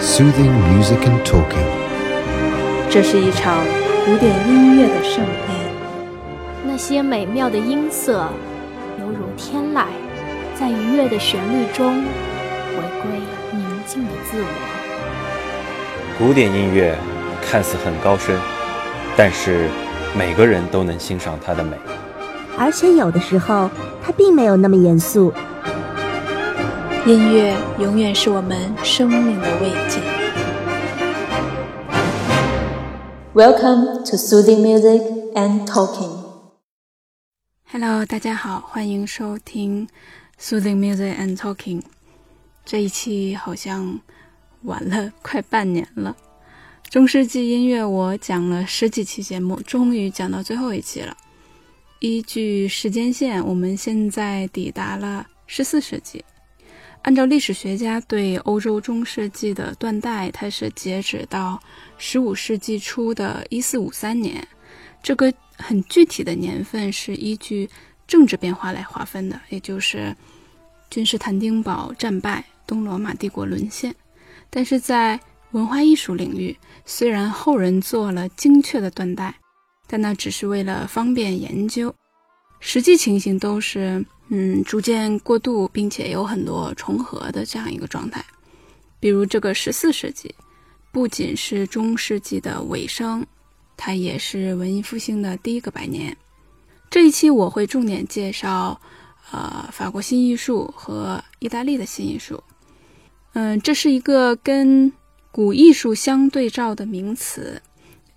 soothing music and talking. 这是一场古典音乐的盛宴，那些美妙的音色，犹如天籁，在愉悦的旋律中回归宁静的自我。古典音乐看似很高深，但是每个人都能欣赏它的美。而且有的时候，它并没有那么严肃。音乐永远是我们生命的慰藉。Welcome to soothing music and talking. Hello，大家好，欢迎收听 Soothing Music and Talking。这一期好像晚了快半年了。中世纪音乐我讲了十几期节目，终于讲到最后一期了。依据时间线，我们现在抵达了十四世纪。按照历史学家对欧洲中世纪的断代，它是截止到十五世纪初的一四五三年。这个很具体的年份是依据政治变化来划分的，也就是君士坦丁堡战败、东罗马帝国沦陷。但是在文化艺术领域，虽然后人做了精确的断代，但那只是为了方便研究，实际情形都是。嗯，逐渐过渡，并且有很多重合的这样一个状态。比如这个十四世纪，不仅是中世纪的尾声，它也是文艺复兴的第一个百年。这一期我会重点介绍，呃，法国新艺术和意大利的新艺术。嗯，这是一个跟古艺术相对照的名词，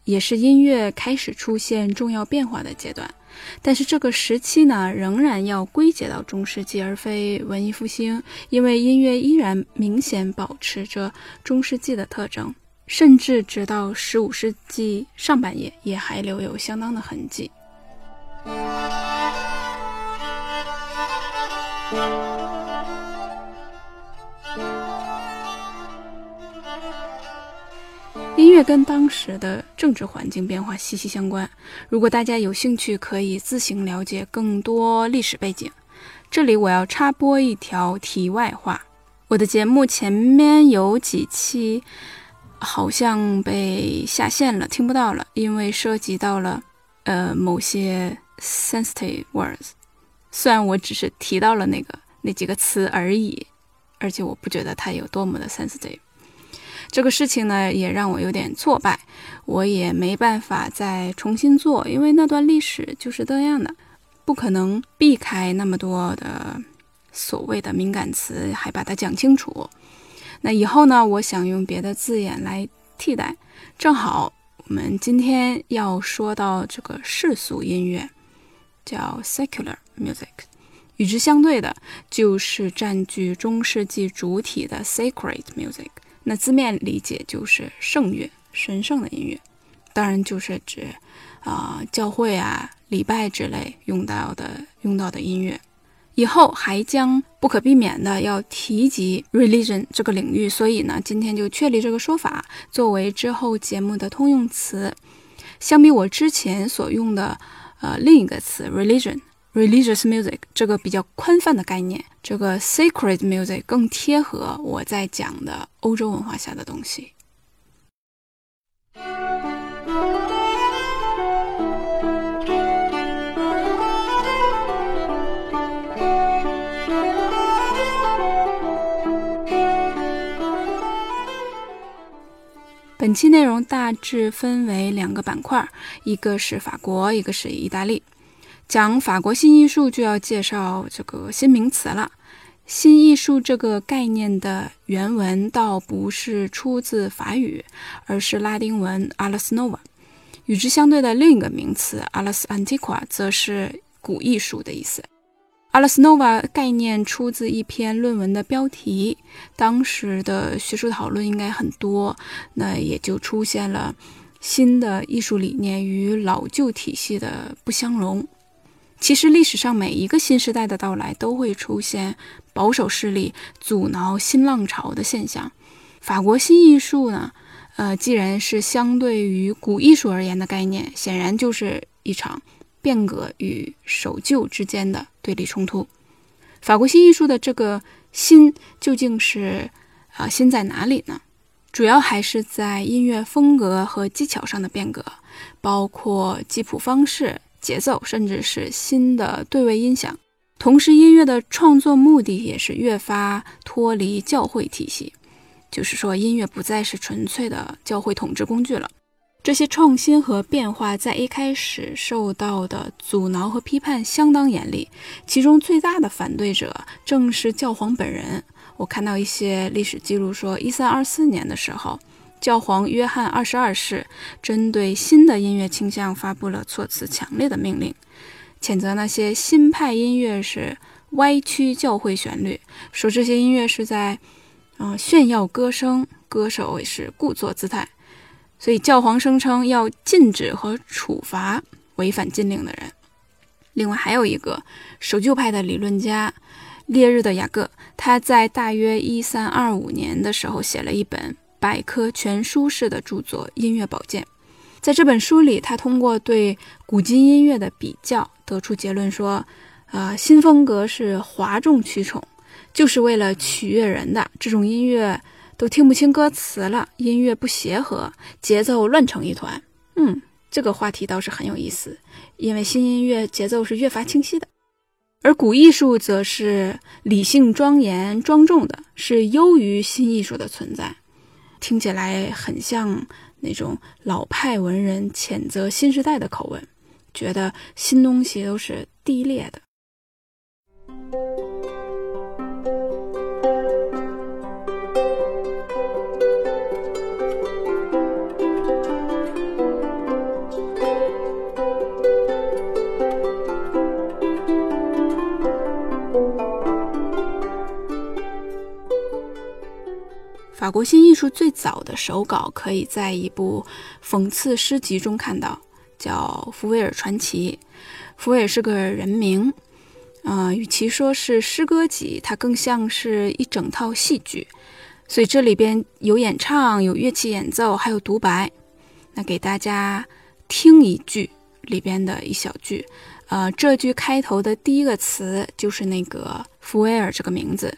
也是音乐开始出现重要变化的阶段。但是这个时期呢，仍然要归结到中世纪，而非文艺复兴，因为音乐依然明显保持着中世纪的特征，甚至直到十五世纪上半叶也还留有相当的痕迹。音乐跟当时的政治环境变化息息相关。如果大家有兴趣，可以自行了解更多历史背景。这里我要插播一条题外话：我的节目前面有几期好像被下线了，听不到了，因为涉及到了呃某些 sensitive words。虽然我只是提到了那个那几个词而已，而且我不觉得它有多么的 sensitive。这个事情呢，也让我有点挫败，我也没办法再重新做，因为那段历史就是这样的，不可能避开那么多的所谓的敏感词，还把它讲清楚。那以后呢，我想用别的字眼来替代。正好我们今天要说到这个世俗音乐，叫 secular music，与之相对的就是占据中世纪主体的 sacred music。那字面理解就是圣乐、神圣的音乐，当然就是指啊教会啊礼拜之类用到的用到的音乐。以后还将不可避免的要提及 religion 这个领域，所以呢，今天就确立这个说法作为之后节目的通用词。相比我之前所用的呃另一个词 religion。Religious music 这个比较宽泛的概念，这个 sacred music 更贴合我在讲的欧洲文化下的东西。本期内容大致分为两个板块，一个是法国，一个是意大利。讲法国新艺术就要介绍这个新名词了。新艺术这个概念的原文倒不是出自法语，而是拉丁文 “ars nova”。与之相对的另一个名词 “ars antiqua” 则是古艺术的意思。“ars nova” 概念出自一篇论文的标题，当时的学术讨论应该很多，那也就出现了新的艺术理念与老旧体系的不相容。其实历史上每一个新时代的到来都会出现保守势力阻挠新浪潮的现象。法国新艺术呢，呃，既然是相对于古艺术而言的概念，显然就是一场变革与守旧之间的对立冲突。法国新艺术的这个新究竟是啊新在哪里呢？主要还是在音乐风格和技巧上的变革，包括记谱方式、节奏，甚至是新的对位音响。同时，音乐的创作目的也是越发脱离教会体系，就是说，音乐不再是纯粹的教会统治工具了。这些创新和变化在一开始受到的阻挠和批判相当严厉，其中最大的反对者正是教皇本人。我看到一些历史记录说，一三二四年的时候，教皇约翰二十二世针对新的音乐倾向发布了措辞强烈的命令，谴责那些新派音乐是歪曲教会旋律，说这些音乐是在啊炫耀歌声，歌手也是故作姿态。所以，教皇声称要禁止和处罚违反禁令的人。另外，还有一个守旧派的理论家列日的雅各，他在大约一三二五年的时候写了一本百科全书式的著作《音乐宝鉴》。在这本书里，他通过对古今音乐的比较，得出结论说：，呃，新风格是哗众取宠，就是为了取悦人的这种音乐。都听不清歌词了，音乐不协和，节奏乱成一团。嗯，这个话题倒是很有意思，因为新音乐节奏是越发清晰的，而古艺术则是理性、庄严、庄重的，是优于新艺术的存在。听起来很像那种老派文人谴责新时代的口吻，觉得新东西都是低劣的。法国新艺术最早的手稿可以在一部讽刺诗集中看到，叫《福威尔传奇》。福威尔是个人名，呃，与其说是诗歌集，它更像是一整套戏剧。所以这里边有演唱，有乐器演奏，还有独白。那给大家听一句里边的一小句，呃，这句开头的第一个词就是那个福威尔这个名字。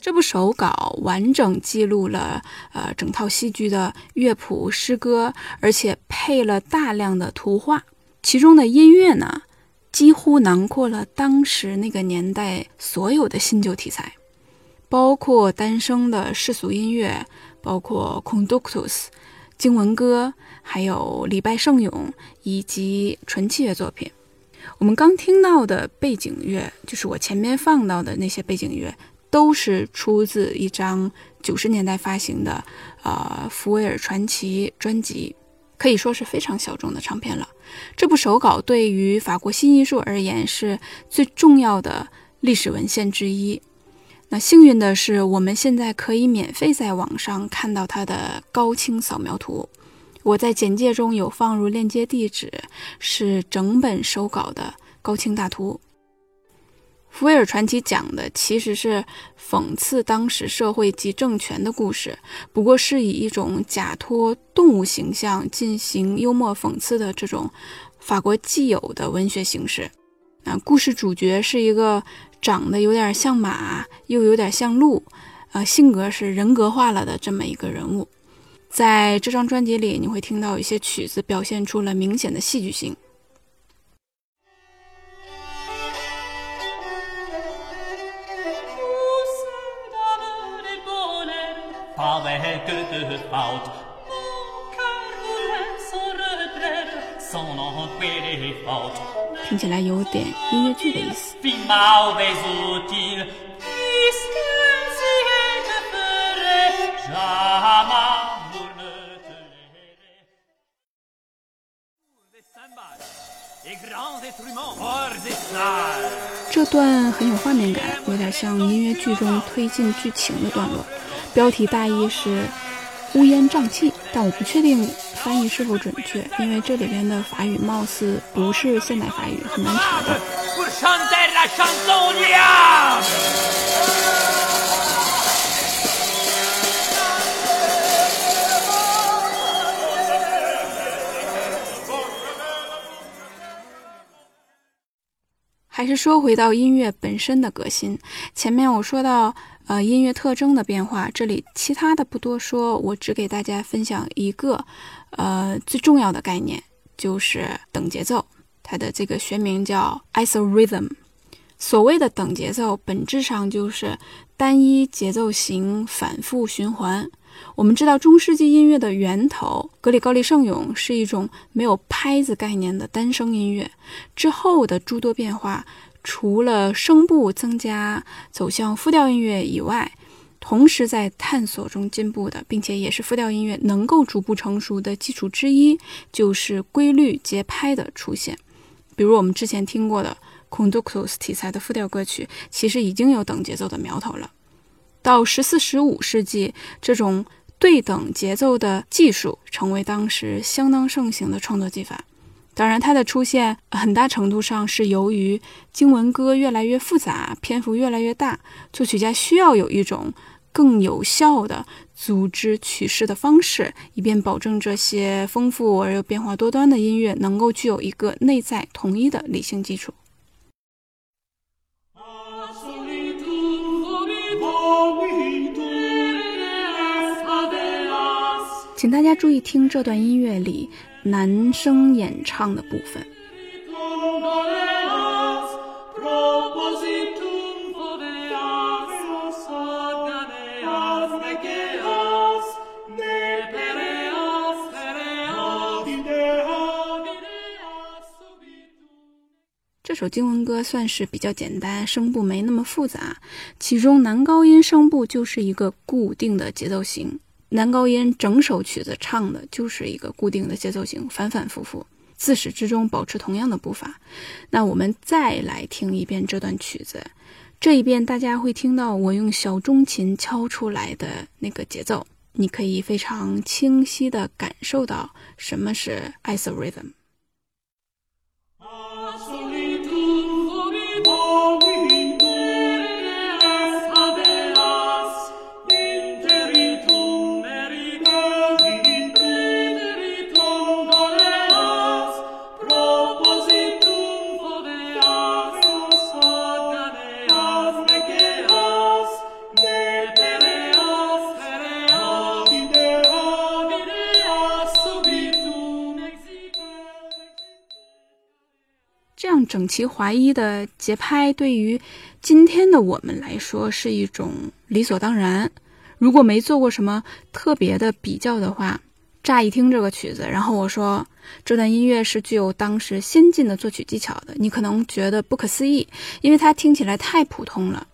这部手稿完整记录了呃整套戏剧的乐谱、诗歌，而且配了大量的图画。其中的音乐呢，几乎囊括了当时那个年代所有的新旧题材，包括单声的世俗音乐，包括 conductus。经文歌，还有礼拜圣咏，以及纯器乐作品。我们刚听到的背景乐，就是我前面放到的那些背景乐，都是出自一张九十年代发行的呃《福威尔传奇》专辑，可以说是非常小众的唱片了。这部手稿对于法国新艺术而言是最重要的历史文献之一。那幸运的是，我们现在可以免费在网上看到它的高清扫描图。我在简介中有放入链接地址，是整本手稿的高清大图。福威尔传奇讲的其实是讽刺当时社会及政权的故事，不过是以一种假托动物形象进行幽默讽刺的这种法国既有的文学形式。啊故事主角是一个。长得有点像马，又有点像鹿，呃，性格是人格化了的这么一个人物。在这张专辑里，你会听到一些曲子表现出了明显的戏剧性。听起来有点音乐剧的意思。这段很有画面感，有点像音乐剧中推进剧情的段落。标题大意是乌烟瘴气，但我不确定。翻译是否准确？因为这里边的法语貌似不是现代法语，很难查到。还是说回到音乐本身的革新。前面我说到，呃，音乐特征的变化，这里其他的不多说，我只给大家分享一个，呃，最重要的概念，就是等节奏。它的这个学名叫 isorhythm。所谓的等节奏，本质上就是单一节奏型反复循环。我们知道中世纪音乐的源头，格里高利圣咏是一种没有拍子概念的单声音乐。之后的诸多变化，除了声部增加走向复调音乐以外，同时在探索中进步的，并且也是复调音乐能够逐步成熟的基础之一，就是规律节拍的出现。比如我们之前听过的 conductus 题材的复调歌曲，其实已经有等节奏的苗头了。到十四、十五世纪，这种对等节奏的技术成为当时相当盛行的创作技法。当然，它的出现很大程度上是由于经文歌越来越复杂，篇幅越来越大，作曲家需要有一种更有效的组织曲式的方式，以便保证这些丰富而又变化多端的音乐能够具有一个内在统一的理性基础。请大家注意听这段音乐里男声演唱的部分。这首经文歌算是比较简单，声部没那么复杂，其中男高音声部就是一个固定的节奏型。男高音整首曲子唱的就是一个固定的节奏型，反反复复，自始至终保持同样的步伐。那我们再来听一遍这段曲子，这一遍大家会听到我用小中琴敲出来的那个节奏，你可以非常清晰地感受到什么是 isorhythm。整齐划一的节拍，对于今天的我们来说是一种理所当然。如果没做过什么特别的比较的话，乍一听这个曲子，然后我说这段音乐是具有当时先进的作曲技巧的，你可能觉得不可思议，因为它听起来太普通了。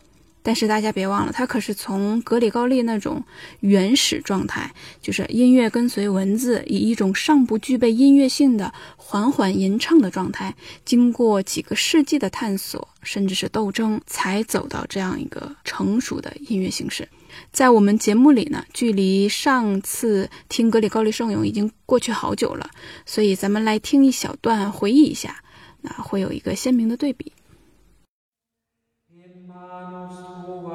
但是大家别忘了，它可是从格里高利那种原始状态，就是音乐跟随文字，以一种尚不具备音乐性的缓缓吟唱的状态，经过几个世纪的探索，甚至是斗争，才走到这样一个成熟的音乐形式。在我们节目里呢，距离上次听格里高利圣咏已经过去好久了，所以咱们来听一小段，回忆一下，那会有一个鲜明的对比。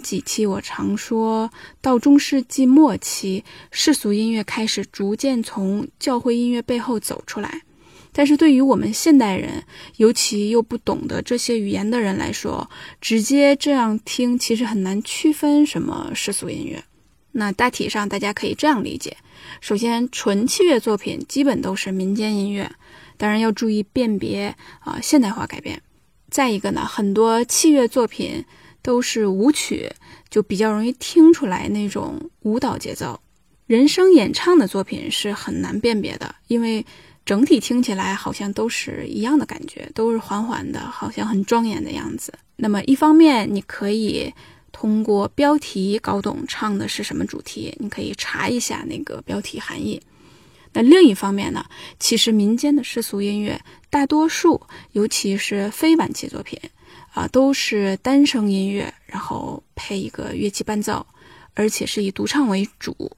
几期我常说到中世纪末期，世俗音乐开始逐渐从教会音乐背后走出来。但是对于我们现代人，尤其又不懂得这些语言的人来说，直接这样听其实很难区分什么世俗音乐。那大体上大家可以这样理解：首先，纯器乐作品基本都是民间音乐，当然要注意辨别啊现代化改变。再一个呢，很多器乐作品。都是舞曲，就比较容易听出来那种舞蹈节奏。人声演唱的作品是很难辨别的，因为整体听起来好像都是一样的感觉，都是缓缓的，好像很庄严的样子。那么一方面，你可以通过标题搞懂唱的是什么主题，你可以查一下那个标题含义。那另一方面呢，其实民间的世俗音乐大多数，尤其是非晚期作品。啊，都是单声音乐，然后配一个乐器伴奏，而且是以独唱为主。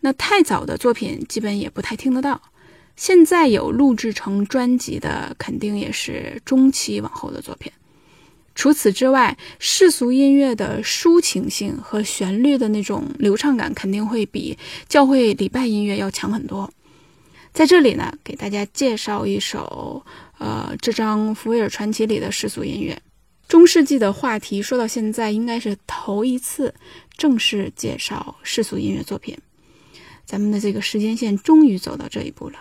那太早的作品基本也不太听得到。现在有录制成专辑的，肯定也是中期往后的作品。除此之外，世俗音乐的抒情性和旋律的那种流畅感，肯定会比教会礼拜音乐要强很多。在这里呢，给大家介绍一首，呃，这张《福威尔传奇》里的世俗音乐。中世纪的话题说到现在，应该是头一次正式介绍世俗音乐作品。咱们的这个时间线终于走到这一步了。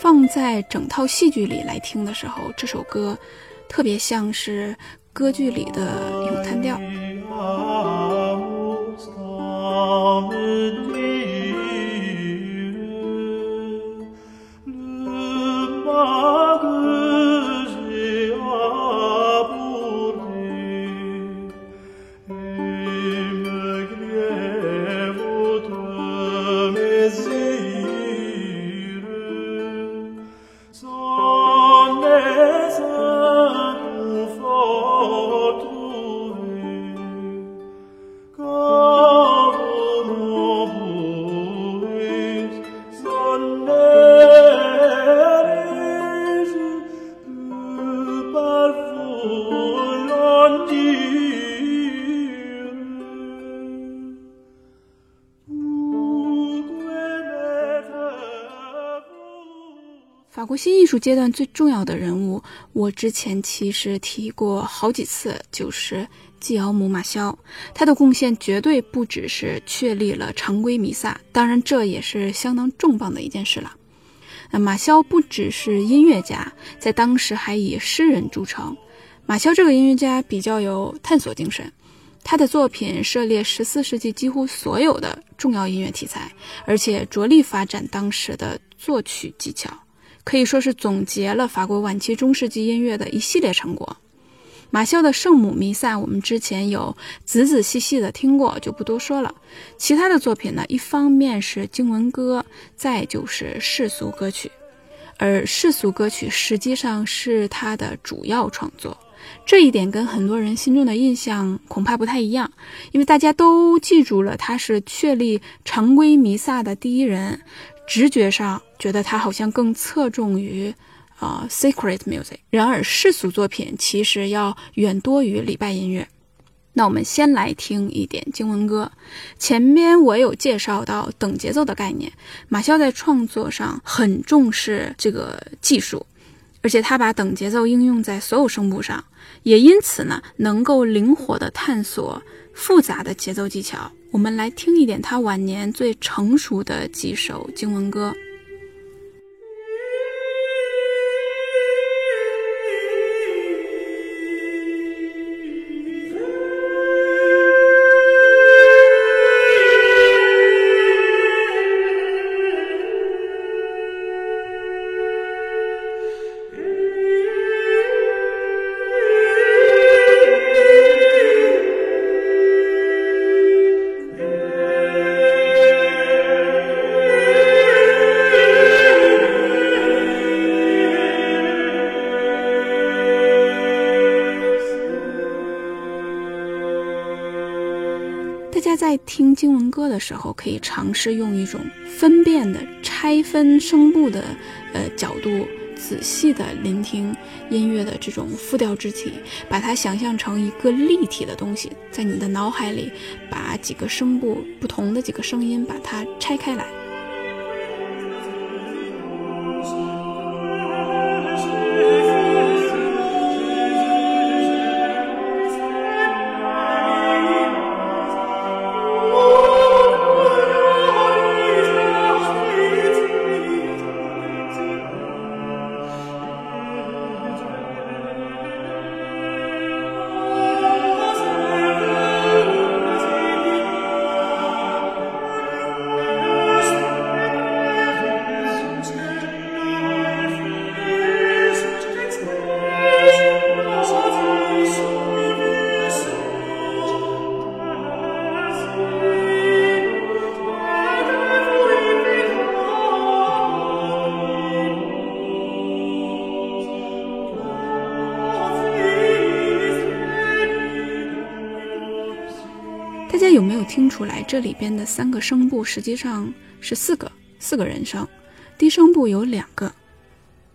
放在整套戏剧里来听的时候，这首歌特别像是歌剧里的咏叹调。术阶段最重要的人物，我之前其实提过好几次，就是季奥姆·马肖。他的贡献绝对不只是确立了常规弥撒，当然这也是相当重磅的一件事了。那马肖不只是音乐家，在当时还以诗人著称。马肖这个音乐家比较有探索精神，他的作品涉猎十四世纪几乎所有的重要音乐题材，而且着力发展当时的作曲技巧。可以说是总结了法国晚期中世纪音乐的一系列成果。马肖的圣母弥撒，我们之前有仔仔细细的听过，就不多说了。其他的作品呢，一方面是经文歌，再就是世俗歌曲，而世俗歌曲实际上是他的主要创作。这一点跟很多人心中的印象恐怕不太一样，因为大家都记住了他是确立常规弥撒的第一人。直觉上觉得他好像更侧重于啊 sacred music，然而世俗作品其实要远多于礼拜音乐。那我们先来听一点经文歌。前面我有介绍到等节奏的概念，马肖在创作上很重视这个技术，而且他把等节奏应用在所有声部上，也因此呢能够灵活的探索复杂的节奏技巧。我们来听一点他晚年最成熟的几首经文歌。听经文歌的时候，可以尝试用一种分辨的、拆分声部的呃角度，仔细的聆听音乐的这种复调肢体，把它想象成一个立体的东西，在你的脑海里，把几个声部不同的几个声音，把它拆开来。听出来？这里边的三个声部实际上是四个，四个人声，低声部有两个。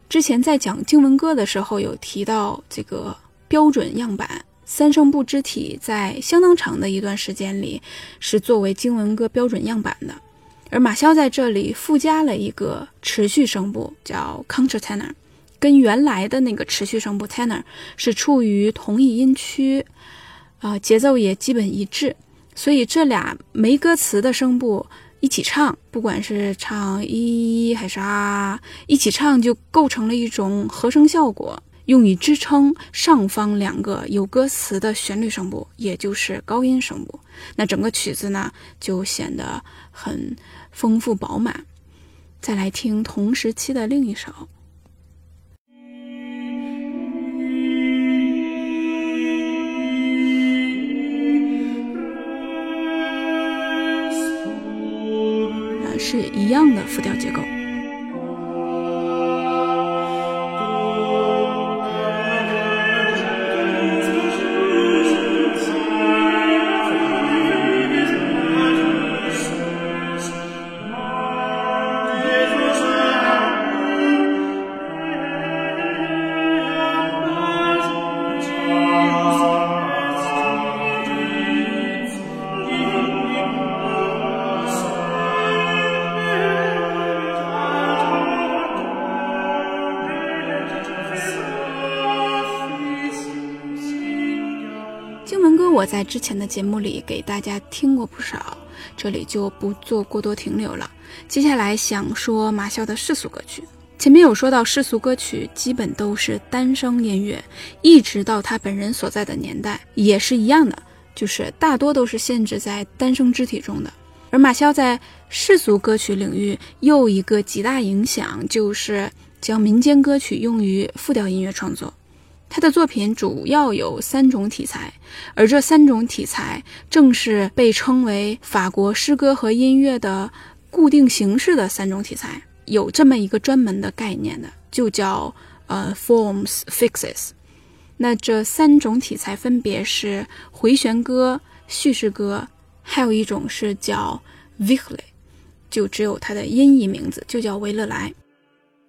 之前在讲经文歌的时候有提到这个标准样板，三声部肢体在相当长的一段时间里是作为经文歌标准样板的。而马潇在这里附加了一个持续声部，叫 countertenor，跟原来的那个持续声部 tenor 是处于同一音区，啊，节奏也基本一致，所以这俩没歌词的声部一起唱，不管是唱一还是啊，一起唱就构成了一种和声效果，用以支撑上方两个有歌词的旋律声部，也就是高音声部。那整个曲子呢，就显得很丰富饱满。再来听同时期的另一首。是一样的复调结构。在之前的节目里给大家听过不少，这里就不做过多停留了。接下来想说马肖的世俗歌曲。前面有说到世俗歌曲基本都是单声音乐，一直到他本人所在的年代也是一样的，就是大多都是限制在单声肢体中的。而马肖在世俗歌曲领域又一个极大影响，就是将民间歌曲用于复调音乐创作。他的作品主要有三种题材，而这三种题材正是被称为法国诗歌和音乐的固定形式的三种题材。有这么一个专门的概念的，就叫呃 forms fixes。那这三种题材分别是回旋歌、叙事歌，还有一种是叫 v i c l e 就只有它的音译名字，就叫维勒莱。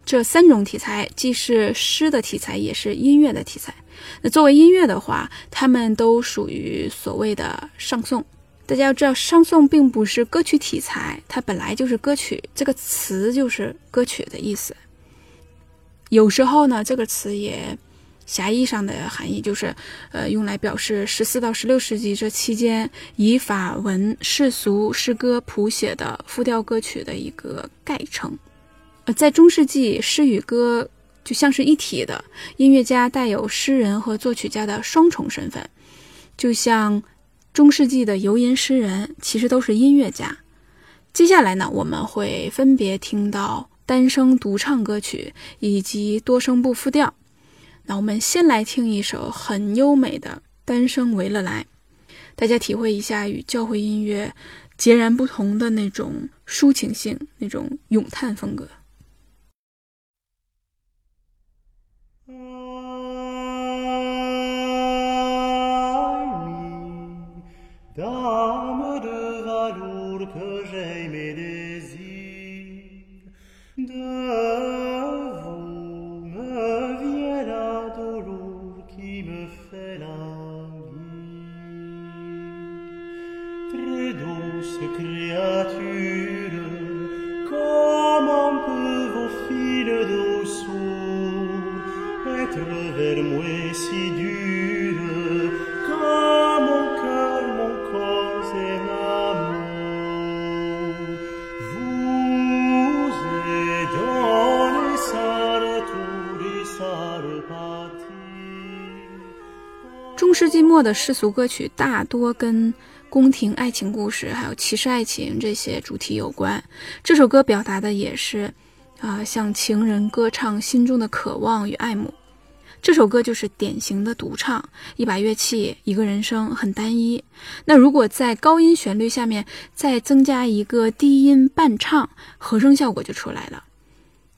这三种题材既是诗的题材，也是音乐的题材。那作为音乐的话，它们都属于所谓的上颂。大家要知道，上颂并不是歌曲题材，它本来就是歌曲。这个词就是歌曲的意思。有时候呢，这个词也狭义上的含义就是，呃，用来表示十四到十六世纪这期间以法文世俗诗歌谱写的复调歌曲的一个概称。在中世纪，诗与歌就像是一体的。音乐家带有诗人和作曲家的双重身份，就像中世纪的游吟诗人，其实都是音乐家。接下来呢，我们会分别听到单声独唱歌曲以及多声部复调。那我们先来听一首很优美的单声维勒莱，大家体会一下与教会音乐截然不同的那种抒情性、那种咏叹风格。dame de velours que j'ai mes désirs de vous me viennent un lourd qui me fait languir très douce créature comment peut vos fines douces être vers moi si dures 末的世俗歌曲大多跟宫廷爱情故事、还有骑士爱情这些主题有关。这首歌表达的也是，啊，向情人歌唱心中的渴望与爱慕。这首歌就是典型的独唱，一把乐器，一个人声，很单一。那如果在高音旋律下面再增加一个低音伴唱，和声效果就出来了。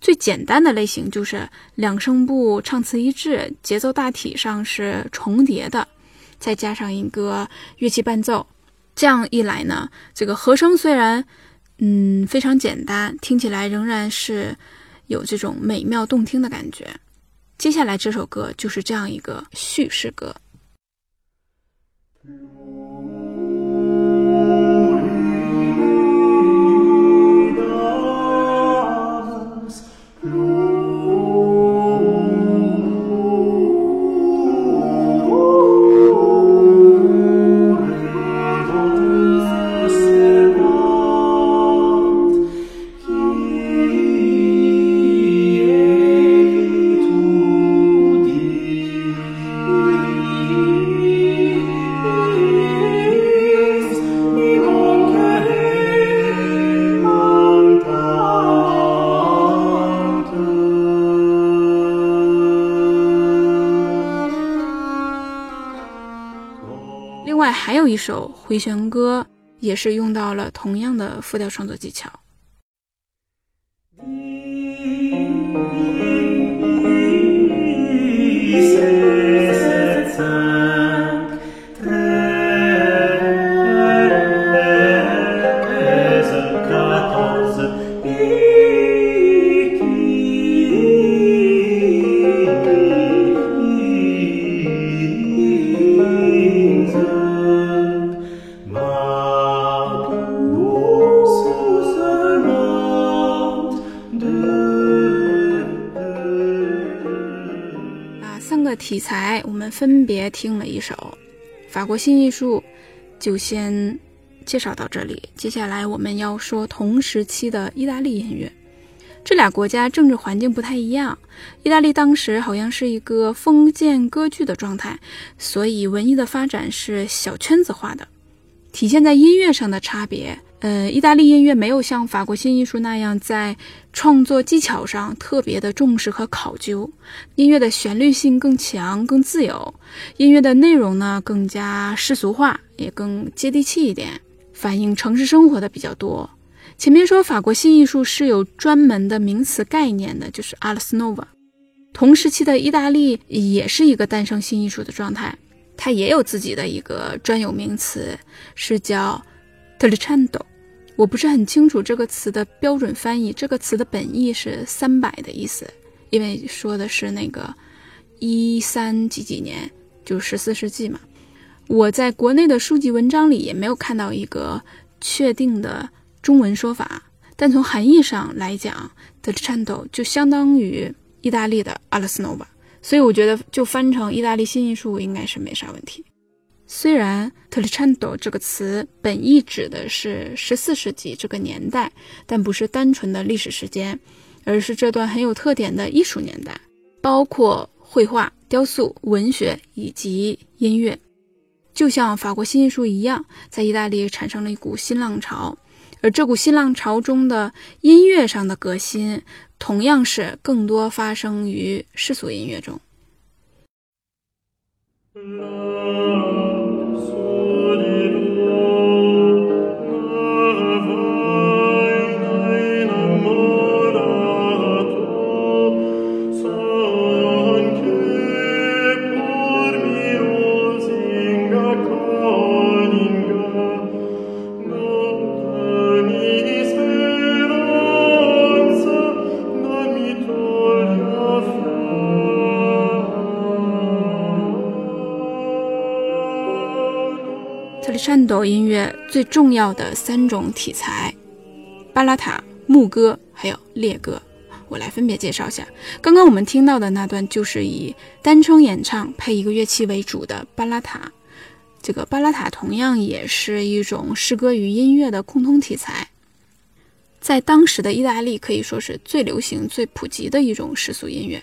最简单的类型就是两声部唱词一致，节奏大体上是重叠的，再加上一个乐器伴奏。这样一来呢，这个和声虽然嗯非常简单，听起来仍然是有这种美妙动听的感觉。接下来这首歌就是这样一个叙事歌。回旋歌，也是用到了同样的复调创作技巧。分别听了一首法国新艺术，就先介绍到这里。接下来我们要说同时期的意大利音乐。这俩国家政治环境不太一样，意大利当时好像是一个封建割据的状态，所以文艺的发展是小圈子化的。体现在音乐上的差别，呃，意大利音乐没有像法国新艺术那样在创作技巧上特别的重视和考究，音乐的旋律性更强、更自由，音乐的内容呢更加世俗化，也更接地气一点，反映城市生活的比较多。前面说法国新艺术是有专门的名词概念的，就是 a l s nova。同时期的意大利也是一个诞生新艺术的状态，它也有自己的一个专有名词，是叫 t r i c e n d o 我不是很清楚这个词的标准翻译，这个词的本意是三百的意思，因为说的是那个一三几几年，就十四世纪嘛。我在国内的书籍文章里也没有看到一个确定的。中文说法，但从含义上来讲，the chando” 就相当于意大利的阿拉斯诺吧所以我觉得就翻成意大利新艺术应该是没啥问题。虽然 t r i c e n d o 这个词本意指的是十四世纪这个年代，但不是单纯的历史时间，而是这段很有特点的艺术年代，包括绘画、雕塑、文学以及音乐，就像法国新艺术一样，在意大利产生了一股新浪潮。而这股新浪潮中的音乐上的革新，同样是更多发生于世俗音乐中。特里颤抖音乐最重要的三种题材：巴拉塔、牧歌还有猎歌。我来分别介绍一下。刚刚我们听到的那段就是以单声演唱配一个乐器为主的巴拉塔。这个巴拉塔同样也是一种诗歌与音乐的共通题材，在当时的意大利可以说是最流行、最普及的一种世俗音乐。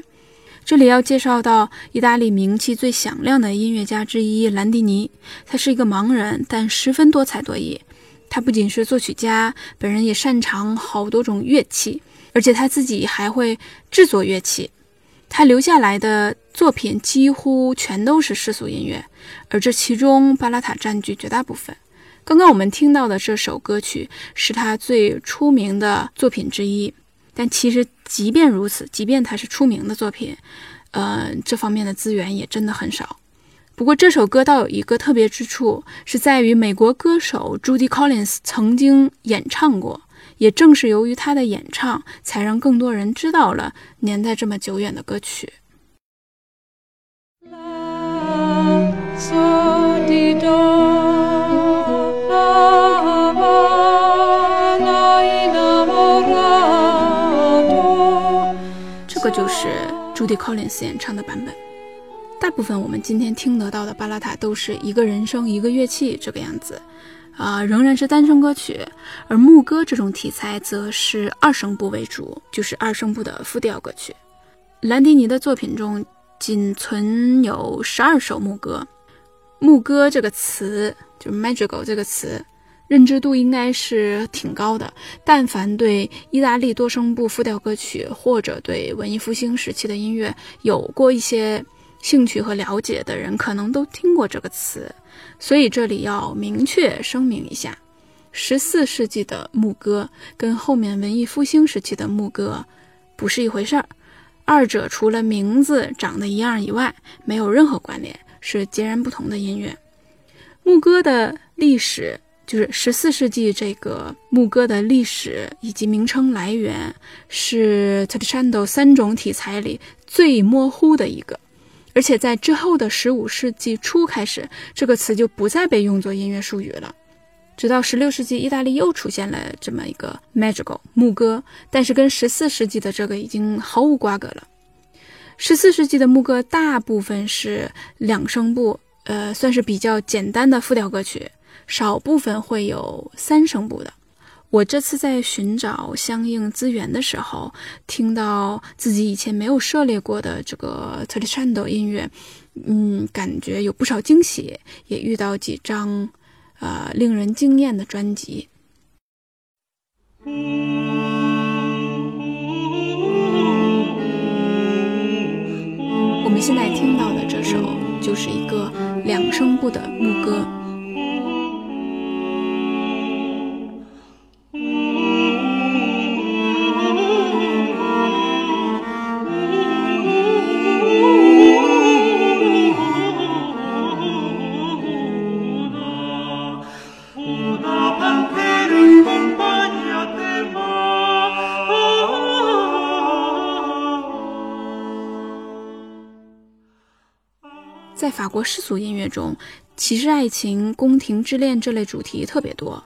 这里要介绍到意大利名气最响亮的音乐家之一兰迪尼，他是一个盲人，但十分多才多艺。他不仅是作曲家，本人也擅长好多种乐器，而且他自己还会制作乐器。他留下来的作品几乎全都是世俗音乐，而这其中巴拉塔占据绝大部分。刚刚我们听到的这首歌曲是他最出名的作品之一。但其实，即便如此，即便它是出名的作品，呃，这方面的资源也真的很少。不过这首歌倒有一个特别之处，是在于美国歌手 Judy Collins 曾经演唱过，也正是由于他的演唱，才让更多人知道了年代这么久远的歌曲。这就是 Judy Collins 演唱的版本。大部分我们今天听得到的巴拉塔都是一个人声一个乐器这个样子，啊，仍然是单声歌曲。而牧歌这种题材则是二声部为主，就是二声部的复调歌曲。兰迪尼的作品中仅存有十二首牧歌。牧歌这个词，就是 magical 这个词，认知度应该是挺高的。但凡对意大利多声部复调歌曲，或者对文艺复兴时期的音乐有过一些兴趣和了解的人，可能都听过这个词。所以这里要明确声明一下：十四世纪的牧歌跟后面文艺复兴时期的牧歌不是一回事儿，二者除了名字长得一样以外，没有任何关联。是截然不同的音乐。牧歌的历史，就是十四世纪这个牧歌的历史以及名称来源，是 t a t c h a n d o 三种题材里最模糊的一个。而且在之后的十五世纪初开始，这个词就不再被用作音乐术语了。直到十六世纪，意大利又出现了这么一个 magical 牧歌，但是跟十四世纪的这个已经毫无瓜葛了。十四世纪的牧歌大部分是两声部，呃，算是比较简单的复调歌曲，少部分会有三声部的。我这次在寻找相应资源的时候，听到自己以前没有涉猎过的这个 t r i c h a n d o 音乐，嗯，感觉有不少惊喜，也遇到几张，呃，令人惊艳的专辑。我们现在听到的这首就是一个两声部的牧歌。在法国世俗音乐中，骑士爱情、宫廷之恋这类主题特别多。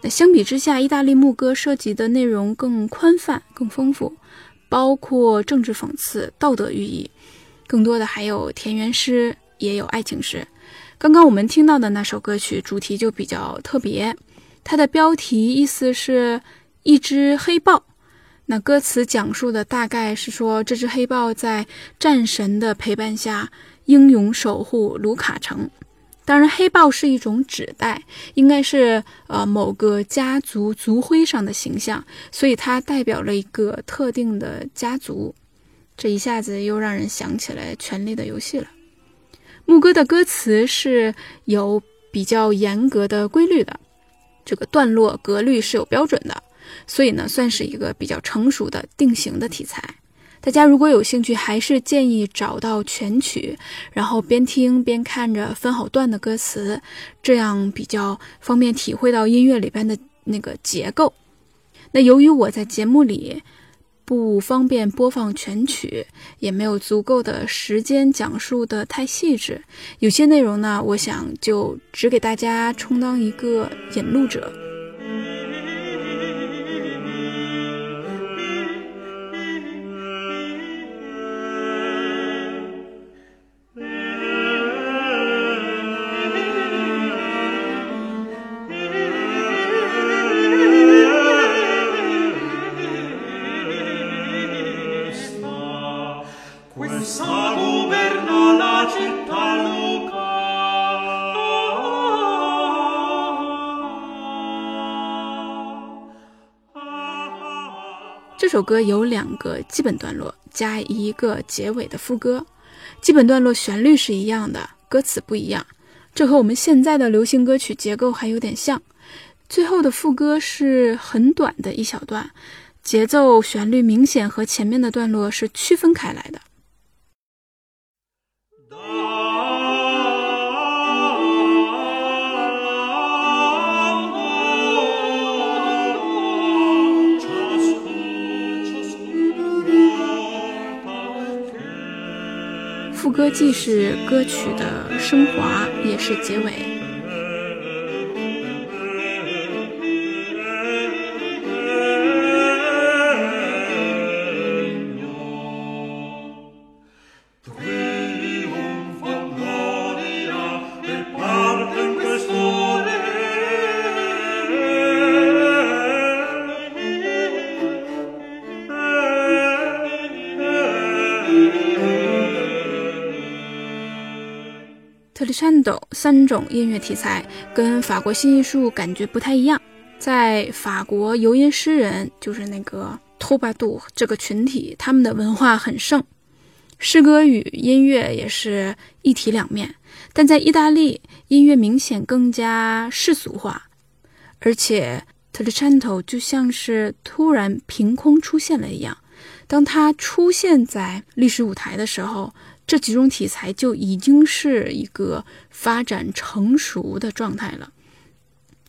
那相比之下，意大利牧歌涉及的内容更宽泛、更丰富，包括政治讽刺、道德寓意，更多的还有田园诗，也有爱情诗。刚刚我们听到的那首歌曲主题就比较特别，它的标题意思是一只黑豹。那歌词讲述的大概是说，这只黑豹在战神的陪伴下。英勇守护卢卡城，当然，黑豹是一种指代，应该是呃某个家族族徽上的形象，所以它代表了一个特定的家族。这一下子又让人想起来《权力的游戏》了。牧歌的歌词是有比较严格的规律的，这个段落格律是有标准的，所以呢，算是一个比较成熟的定型的题材。大家如果有兴趣，还是建议找到全曲，然后边听边看着分好段的歌词，这样比较方便体会到音乐里边的那个结构。那由于我在节目里不方便播放全曲，也没有足够的时间讲述的太细致，有些内容呢，我想就只给大家充当一个引路者。首歌有两个基本段落，加一个结尾的副歌。基本段落旋律是一样的，歌词不一样。这和我们现在的流行歌曲结构还有点像。最后的副歌是很短的一小段，节奏旋律明显和前面的段落是区分开来的。副歌既是歌曲的升华，也是结尾。三种音乐题材跟法国新艺术感觉不太一样。在法国游吟诗人，就是那个托巴杜这个群体，他们的文化很盛，诗歌与音乐也是一体两面。但在意大利，音乐明显更加世俗化，而且特里山斗就像是突然凭空出现了一样。当它出现在历史舞台的时候。这几种题材就已经是一个发展成熟的状态了。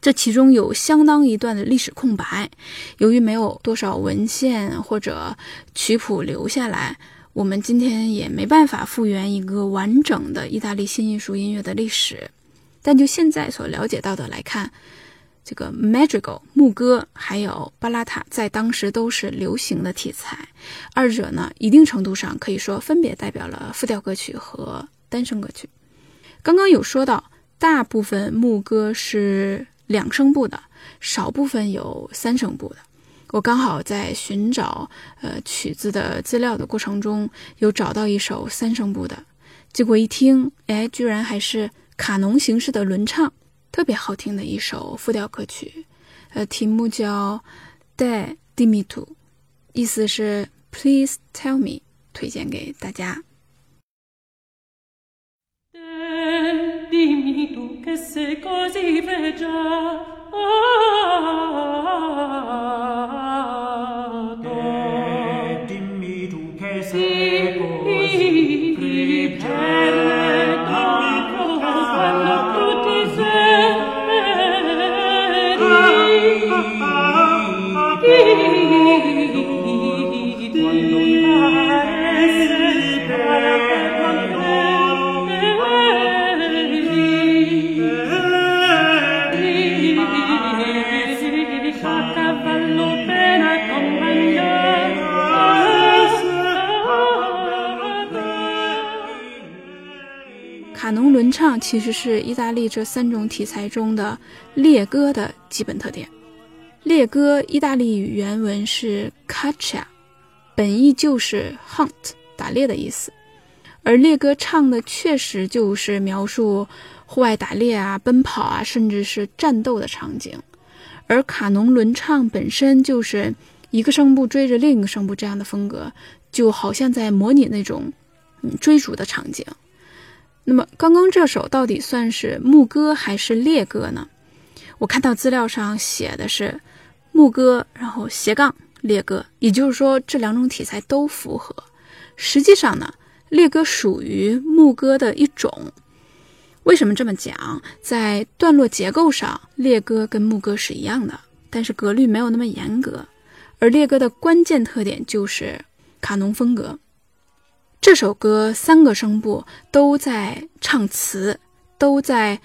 这其中有相当一段的历史空白，由于没有多少文献或者曲谱留下来，我们今天也没办法复原一个完整的意大利新艺术音乐的历史。但就现在所了解到的来看，这个 madrigal 牧歌还有巴拉塔在当时都是流行的题材，二者呢一定程度上可以说分别代表了复调歌曲和单声歌曲。刚刚有说到，大部分牧歌是两声部的，少部分有三声部的。我刚好在寻找呃曲子的资料的过程中，有找到一首三声部的，结果一听，哎，居然还是卡农形式的轮唱。特别好听的一首复调歌曲，呃，题目叫《De Dimitu》，意思是 “Please tell me”，推荐给大家。唱其实是意大利这三种题材中的猎歌的基本特点。猎歌意大利语原文是 caccia，本意就是 hunt 打猎的意思。而猎歌唱的确实就是描述户外打猎啊、奔跑啊，甚至是战斗的场景。而卡农轮唱本身就是一个声部追着另一个声部这样的风格，就好像在模拟那种嗯追逐的场景。那么，刚刚这首到底算是牧歌还是猎歌呢？我看到资料上写的是牧歌，然后斜杠猎歌，也就是说这两种题材都符合。实际上呢，猎歌属于牧歌的一种。为什么这么讲？在段落结构上，猎歌跟牧歌是一样的，但是格律没有那么严格。而猎歌的关键特点就是卡农风格。这首歌三个声部都在唱词，都在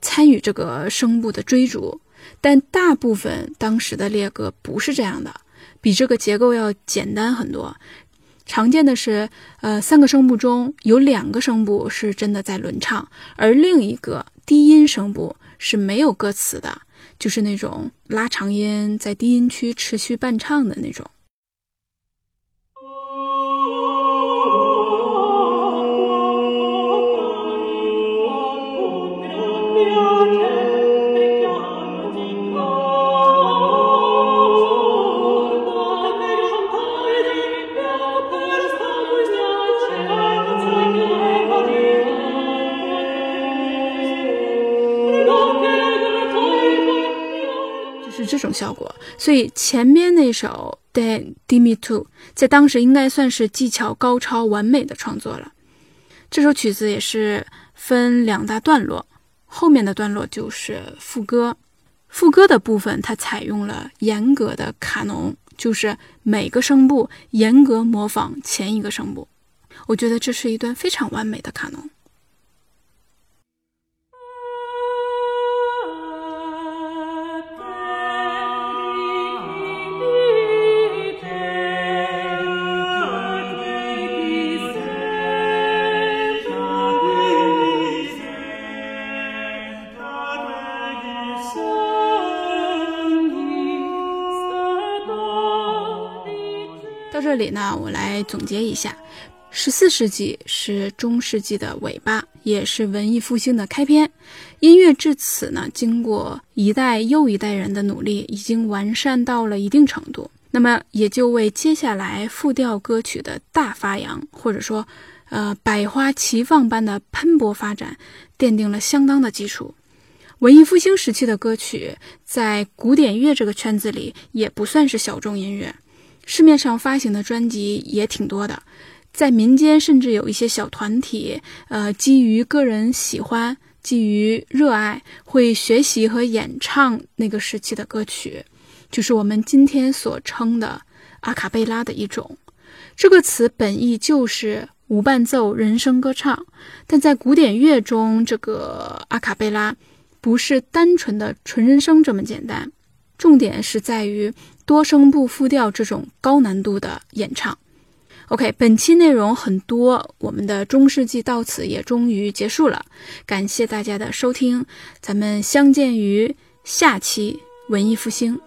参与这个声部的追逐，但大部分当时的列歌不是这样的，比这个结构要简单很多。常见的是，呃，三个声部中有两个声部是真的在轮唱，而另一个低音声部是没有歌词的，就是那种拉长音在低音区持续伴唱的那种。是这种效果，所以前面那首《De Dimitu》在当时应该算是技巧高超、完美的创作了。这首曲子也是分两大段落，后面的段落就是副歌。副歌的部分，它采用了严格的卡农，就是每个声部严格模仿前一个声部。我觉得这是一段非常完美的卡农。这里呢，我来总结一下：十四世纪是中世纪的尾巴，也是文艺复兴的开篇。音乐至此呢，经过一代又一代人的努力，已经完善到了一定程度。那么，也就为接下来复调歌曲的大发扬，或者说，呃，百花齐放般的喷薄发展，奠定了相当的基础。文艺复兴时期的歌曲，在古典乐这个圈子里，也不算是小众音乐。市面上发行的专辑也挺多的，在民间甚至有一些小团体，呃，基于个人喜欢、基于热爱，会学习和演唱那个时期的歌曲，就是我们今天所称的阿卡贝拉的一种。这个词本意就是无伴奏人声歌唱，但在古典乐中，这个阿卡贝拉不是单纯的纯人声这么简单，重点是在于。多声部复调这种高难度的演唱。OK，本期内容很多，我们的中世纪到此也终于结束了。感谢大家的收听，咱们相见于下期文艺复兴。